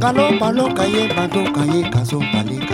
Calopa loca y en caso palito.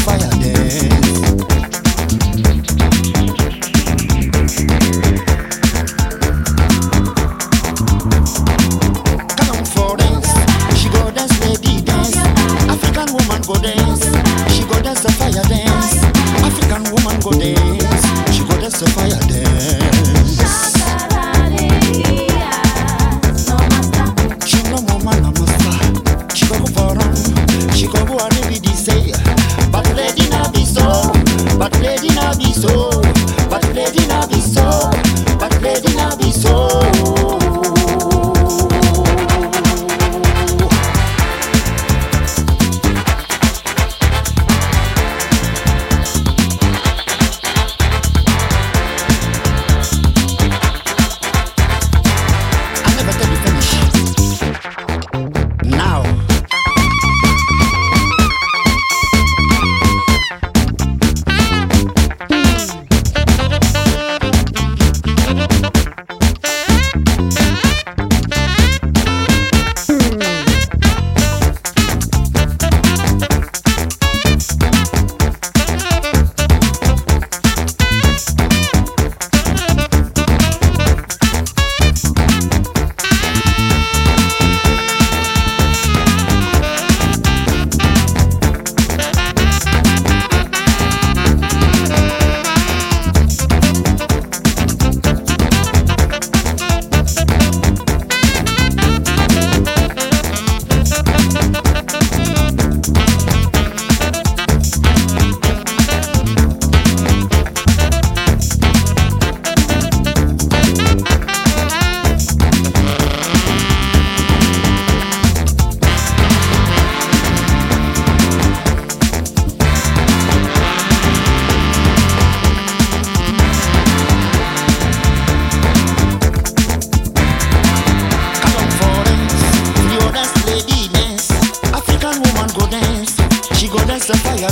fire them. But lady not be so.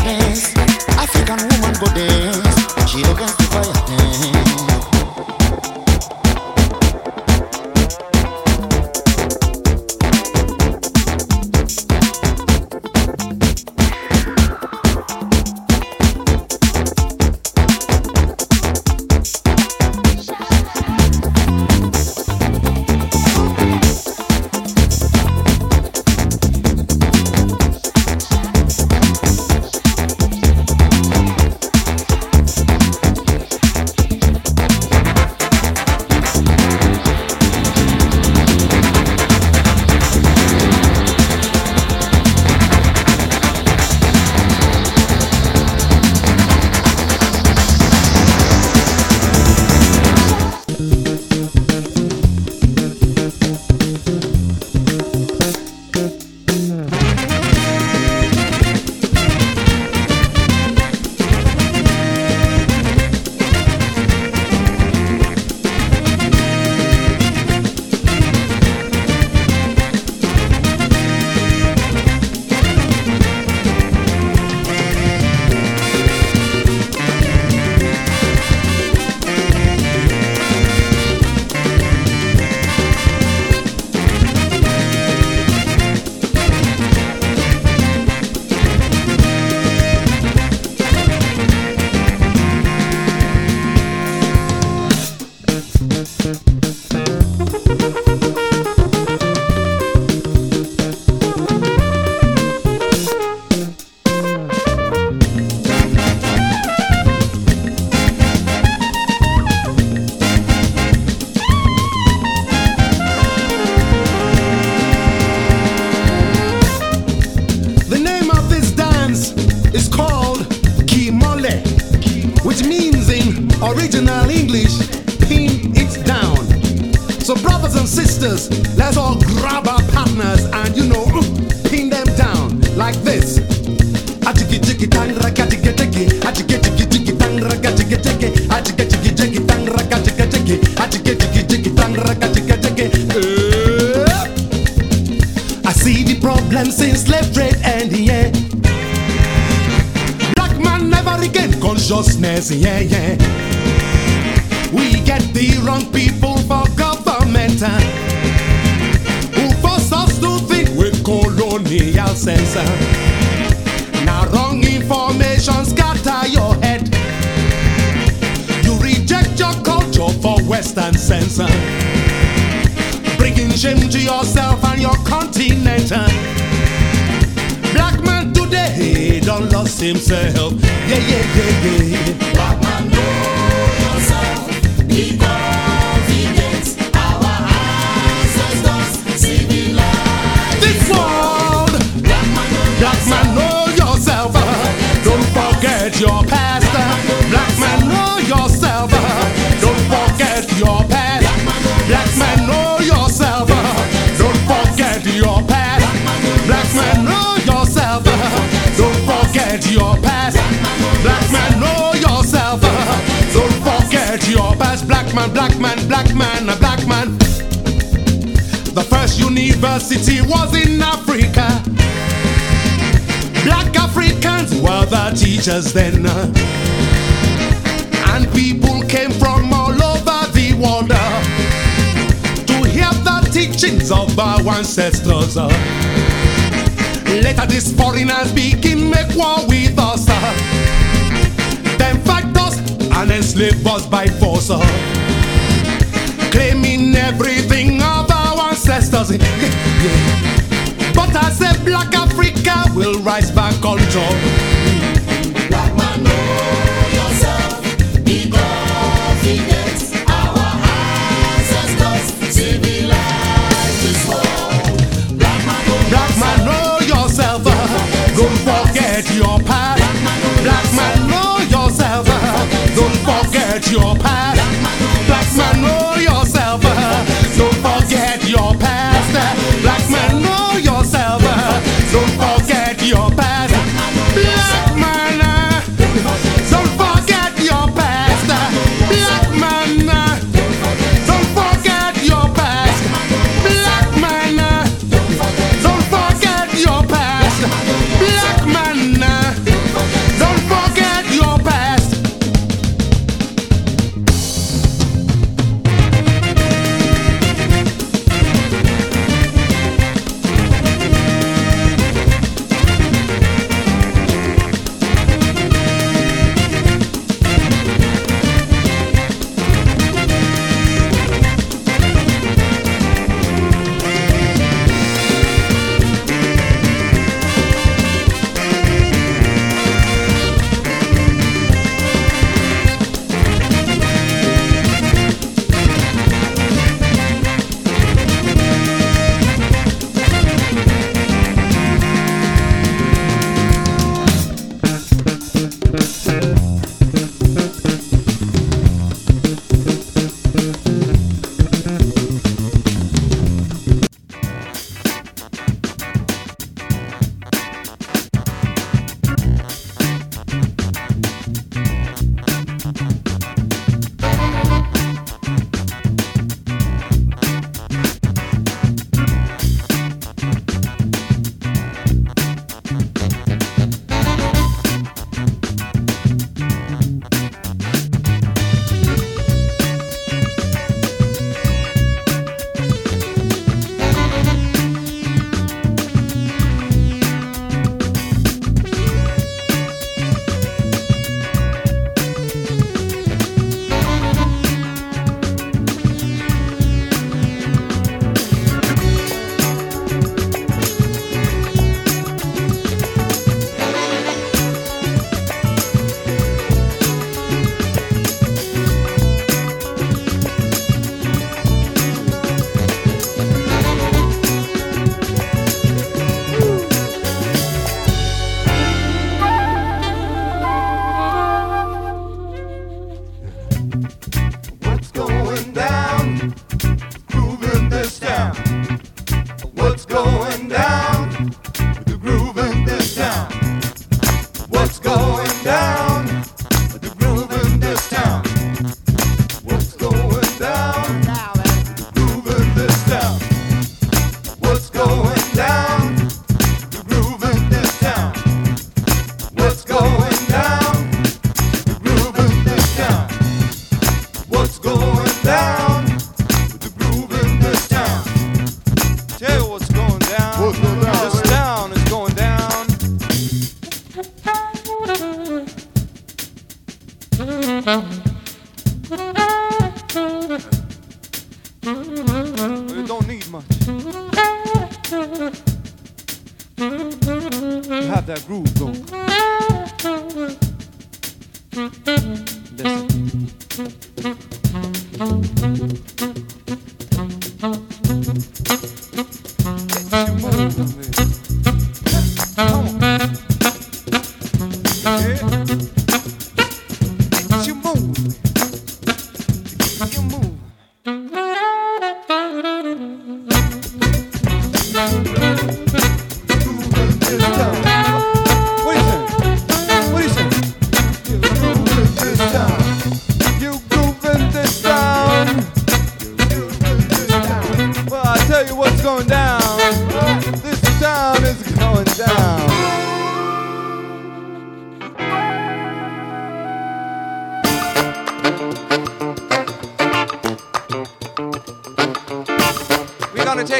your bed. Original English, pin it down. So, brothers and sisters, let's all grab our partners and you know, pin them down like this. Tang tang tang tang. I see the problem since slave trade and yeah. Black man never regained consciousness, yeah, yeah. We get the wrong people for government who force us to think with colonial uh. Now wrong information scatter your head. You reject your culture for Western uh bringing shame to yourself and your continent. Black man today don't lost himself. Yeah, yeah, yeah, yeah. Your past. Black man, black man, black man, a black man. The first university was in Africa. Black Africans were the teachers then. And people came from all over the world to hear the teachings of our ancestors. Later, these foreigners begin make war with us. And enslave us by force. uh. Claiming everything of our ancestors. Yeah, yeah. But I say black Africa will rise back on top. Your past. You don't need much. You have that groove going. Listen.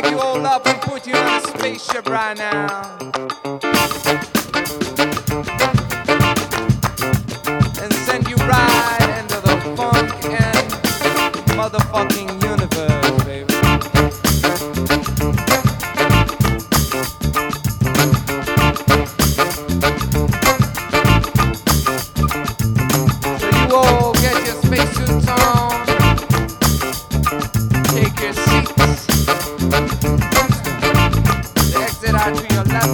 take you all up and put you in a spaceship right now. And send you right into the funk and motherfucking universe, baby. So you all get your spacesuits on, take your seats. Exit out to your left.